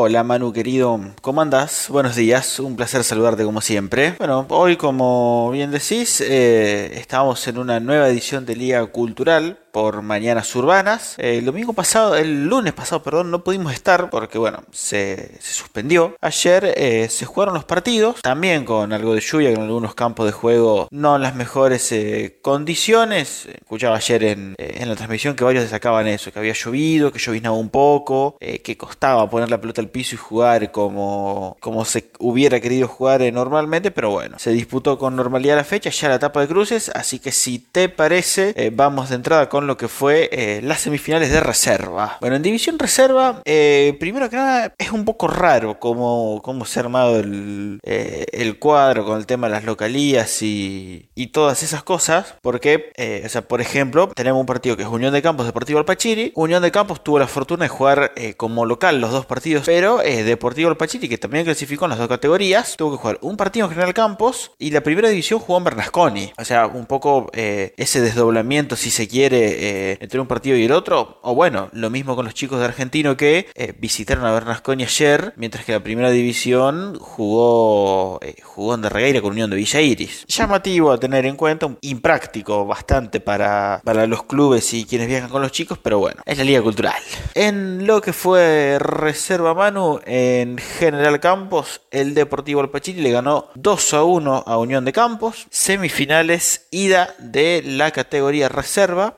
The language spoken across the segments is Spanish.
Hola Manu querido, ¿cómo andás? Buenos días, un placer saludarte como siempre. Bueno, hoy como bien decís, eh, estamos en una nueva edición de Liga Cultural por Mañanas Urbanas. el domingo pasado, el lunes pasado, perdón, no pudimos estar porque, bueno, se, suspendió. Ayer eh, se jugaron los partidos, también con algo de lluvia, con algunos campos de juego no en las mejores eh, condiciones. Escuchaba ayer en, eh, en, la transmisión que varios destacaban eso, que había llovido, que llovinaba un poco, que costaba poner la pelota al piso y jugar como, como se hubiera querido jugar normalmente, pero bueno, se disputó con normalidad la fecha, ya la etapa de cruces, así que si te parece, vamos de entrada con lo que fue eh, las semifinales de reserva. Bueno, en división reserva, eh, primero que nada, es un poco raro cómo, cómo se ha armado el, eh, el cuadro con el tema de las localías y, y todas esas cosas, porque, o sea, por ejemplo, tenemos un partido que es Unión de Campos Deportivo Alpachiri. Unión de Campos tuvo la fortuna de jugar como local los dos partidos, pero Deportivo Alpachiri, que también clasificó en las dos categorías, tuvo que jugar un partido en General Campos y la primera división jugó en Bernasconi. O sea, un poco ese desdoblamiento, si se quiere, eh, entre un partido y el otro. O bueno, lo mismo con los chicos de Argentino que eh, visitaron a Bernasconi ayer, mientras que la primera división jugó, eh, jugó en con Unión de Villa Iris. Llamativo a tener en cuenta, impráctico bastante para, para los clubes y quienes viajan con los chicos, pero bueno, es la liga cultural. En lo que fue Reserva Manu, en General Campos, el Deportivo Alpachiri le ganó 2 a 1 a Unión de Campos. Semifinales, ida de la categoría Reserva.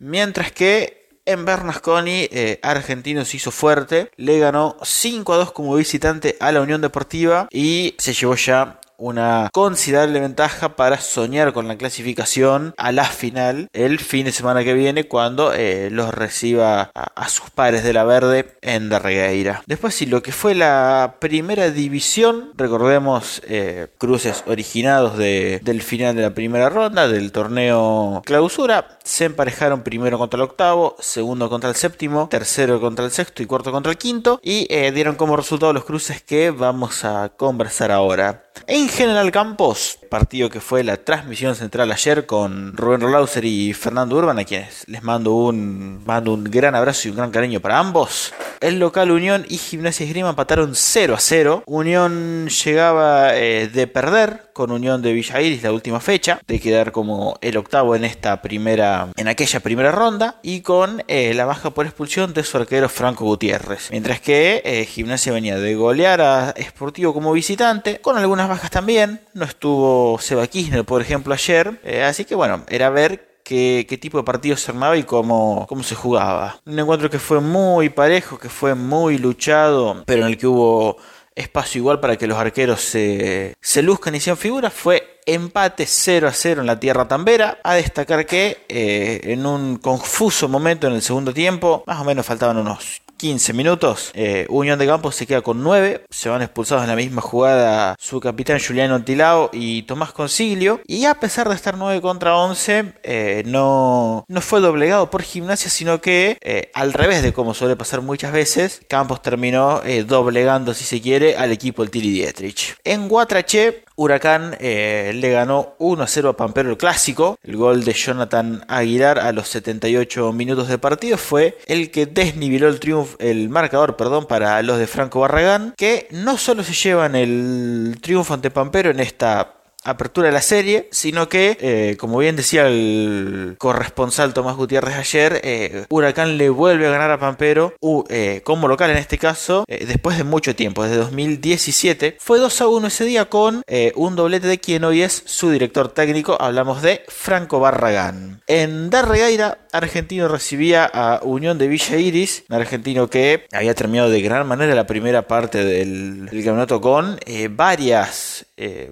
Que en Bernasconi, eh, Argentino se hizo fuerte, le ganó 5 a 2 como visitante a la Unión Deportiva y se llevó ya una considerable ventaja para soñar con la clasificación a la final el fin de semana que viene cuando eh, los reciba a, sus pares de la verde en Darregueira. Después si lo que fue la primera división, recordemos eh, cruces originados del final de la primera ronda del torneo clausura, se emparejaron primero contra el octavo, segundo contra el séptimo, tercero contra el sexto y cuarto contra el quinto y eh, dieron como resultado los cruces que vamos a conversar ahora. En General Campos, partido que fue la transmisión central ayer con Rubén Rolauser y Fernando Urban, a quienes les mando un, mando un gran abrazo y un gran cariño para ambos. El local Unión y Gimnasia Esgrima empataron 0 a 0. Unión llegaba eh, de perder con Unión de Villa Iris la última fecha, de quedar como el octavo en esta primera, en aquella primera ronda, y con eh, la baja por expulsión de su arquero Franco Gutiérrez. Mientras que eh, Gimnasia venía de golear a Sportivo como visitante, con algunas bajas también. No estuvo Seba Kirchner, por ejemplo, ayer. así que bueno, era ver qué, tipo de partido se armaba y cómo, cómo se jugaba. Un encuentro que fue muy parejo, que fue muy luchado, pero en el que hubo espacio igual para que los arqueros se, se luzcan y sean figuras, fue empate 0 a 0 en la tierra tambera. A destacar que eh, en un confuso momento en el segundo tiempo, más o menos faltaban unos 15 minutos. Eh, Unión de Campos se queda con 9. Se van expulsados en la misma jugada su capitán Juliano Tilao y Tomás Consiglio. Y a pesar de estar 9 contra 11, eh, no, no fue doblegado por gimnasia, sino que eh, al revés de como suele pasar muchas veces, Campos terminó doblegando, si se quiere, al equipo del Tilly Dietrich. En Guatrache, Huracán le ganó 1 a 0 a Pampero el clásico. El gol de Jonathan Aguilar a los 78 minutos de partido fue el que desniveló el triunfo, el marcador, perdón, para los de Franco Barragán, que no solo se llevan el triunfo ante Pampero en esta apertura de la serie, sino que, eh, como bien decía el corresponsal Tomás Gutiérrez ayer, eh, Huracán le vuelve a ganar a Pampero eh, como local en este caso, después de mucho tiempo, desde 2017. Fue 2 a 1 ese día con un doblete de quien hoy es su director técnico, hablamos de Franco Barragán. En Darregaira, Argentino recibía a Unión de Villa Iris, un argentino que había terminado de gran manera la primera parte del, campeonato con varias,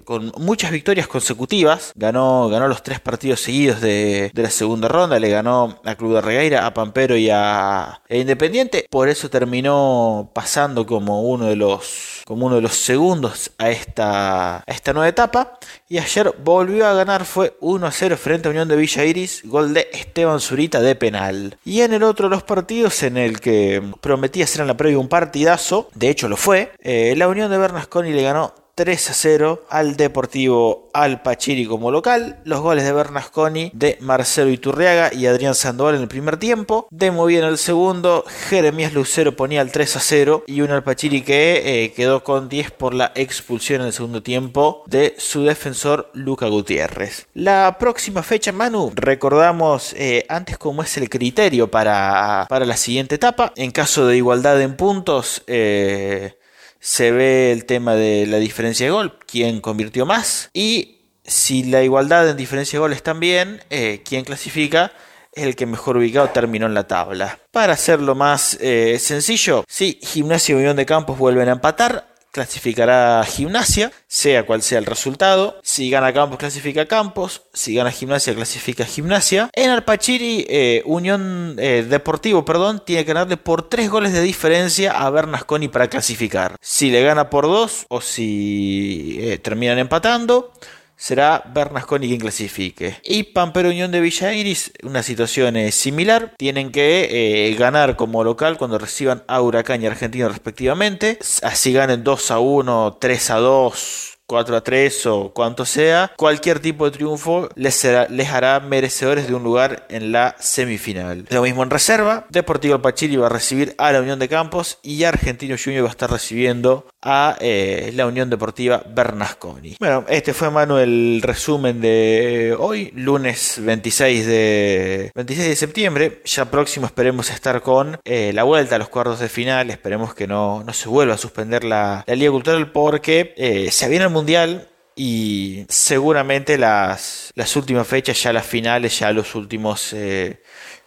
con muchas victorias victorias consecutivas. Ganó, ganó los tres partidos seguidos de, la segunda ronda. Le ganó a Club de Regueira, a Pampero y a, Independiente. Por eso terminó pasando como uno de los, como uno de los segundos a esta, a esta nueva etapa. Y ayer volvió a ganar, fue 1 a 0 frente a Unión de Villa Iris, gol de Esteban Zurita de penal. Y en el otro de los partidos, en el que prometía ser en la previa un partidazo, de hecho lo fue, eh, la Unión de Bernasconi le ganó 3 a 0 al Deportivo Alpachiri como local. Los goles de Bernasconi, de Marcelo Iturriaga y Adrián Sandoval en el primer tiempo. De muy bien el segundo. Jeremías Lucero ponía el 3 a 0 y un Alpachiri que eh, quedó con 10 por la expulsión en el segundo tiempo de su defensor Luca Gutiérrez. La próxima fecha, Manu, recordamos eh, antes cómo es el criterio para, para la siguiente etapa. En caso de igualdad en puntos, eh, se ve el tema de la diferencia de gol, quién convirtió más. Y si la igualdad en diferencia de goles también, eh, quién clasifica es el que mejor ubicado terminó en la tabla. Para hacerlo más eh, sencillo, si Gimnasia y Unión de Campos vuelven a empatar, clasificará Gimnasia, sea cual sea el resultado. Si gana Campos, clasifica Campos. Si gana Gimnasia, clasifica Gimnasia. En Alpachiri, eh, Unión eh, Deportivo, perdón, tiene que ganarle por 3 goles de diferencia a Bernasconi para clasificar. Si le gana por 2 o si eh, terminan empatando, será Bernasconi quien clasifique. Y Pampero Unión de Villa Iris, una situación eh, similar. Tienen que eh, ganar como local cuando reciban a Huracán y Argentina respectivamente. Así ganen 2 a 1, 3 a 2. 4 a 3 o cuanto sea, cualquier tipo de triunfo les, hará merecedores de un lugar en la semifinal. Lo mismo en reserva, Deportivo Alpachiri va a recibir a la Unión de Campos y Argentino Junior va a estar recibiendo a eh, la Unión Deportiva Bernasconi. Bueno, este fue Manuel el resumen de hoy, lunes 26 de, 26 de septiembre. Ya próximo esperemos estar con eh, la vuelta a los cuartos de final. Esperemos que no, no se vuelva a suspender la, la Liga Cultural porque eh, se viene el mundial y seguramente las, las últimas fechas, ya las finales, ya los últimos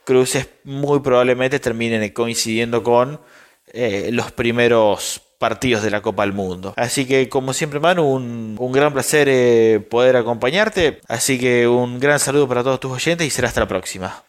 cruces, muy probablemente terminen coincidiendo con los primeros partidos de la Copa del Mundo. Así que como siempre Manu, un, gran placer eh, poder acompañarte. Así que un gran saludo para todos tus oyentes y será hasta la próxima.